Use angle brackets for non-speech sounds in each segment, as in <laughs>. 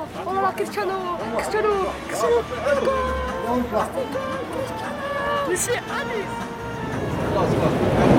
Cristiano, Cristiano, Cristiano, Monsieur Alice. Allez,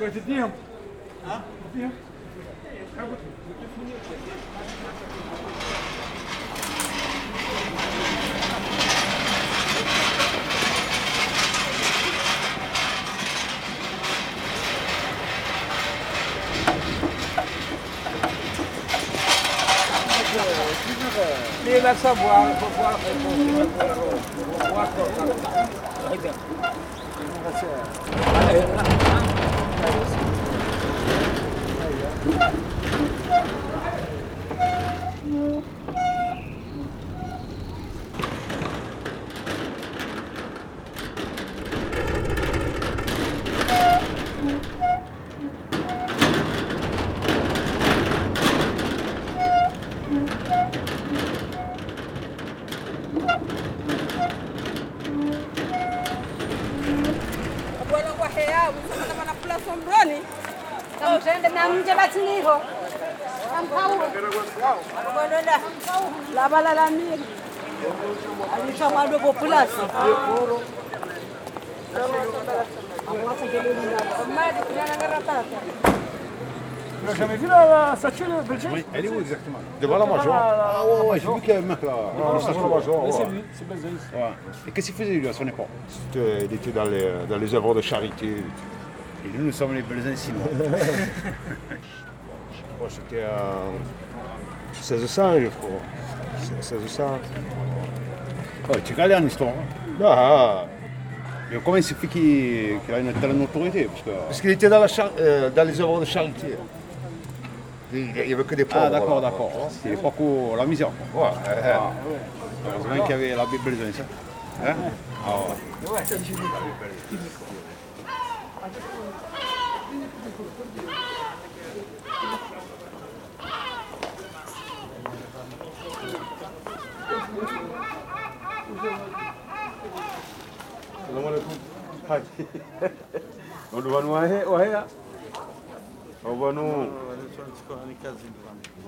بغيت تديهم ها تديهم Thank you. Il faut voir, il faut voir kamtende batiniho alisha populasi jamais vu la, statue de Belgique Oui, elle est où exactement? Devant la Major. Ah ouais, ouais, j'ai vu qu'il y avait un mec là. Ah, la Major, Ouais. ouais, c'est lui, c'est Belgique. Ouais. Et qu'est-ce qu'il faisait lui à son époque? Il était dans les, dans les œuvres de charité. Et nous, nous sommes les Belgiens sinon. Bon, <laughs> C'était en 1600, je crois. 1600. Ouais, tu regardes en histoire. hein. Ah, mais comment il s'est fait qu'il qu'il a une telle notoriété Parce que- parce qu'il était dans, la char- euh, dans les œuvres de charité. Il n'y avait que des pauvres. Ah, d'accord, là. d'accord. C'est l'époque où la misère. Quoi. Ouais, Ah, Heureusement qu'il y avait la Bible ça. Hein ah, ouais. السلام عليكم حاجي ولد بنو وهي وهي وبنو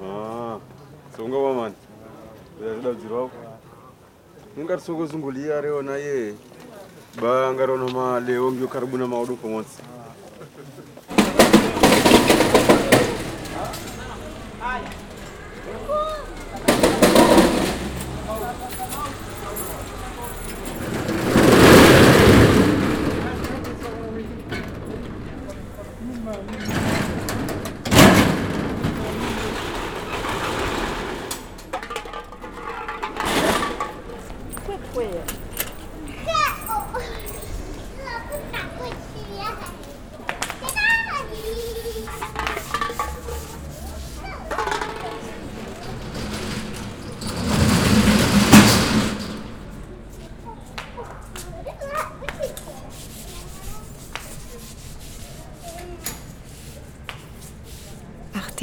اه songo vamani zviravo mungarisoko zungoliya reona yeye Ba ngarono ma leo ngio karibu na maudu kwa once.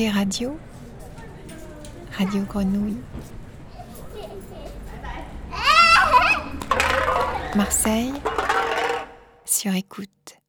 Radio, Radio Grenouille. Marseille, sur écoute.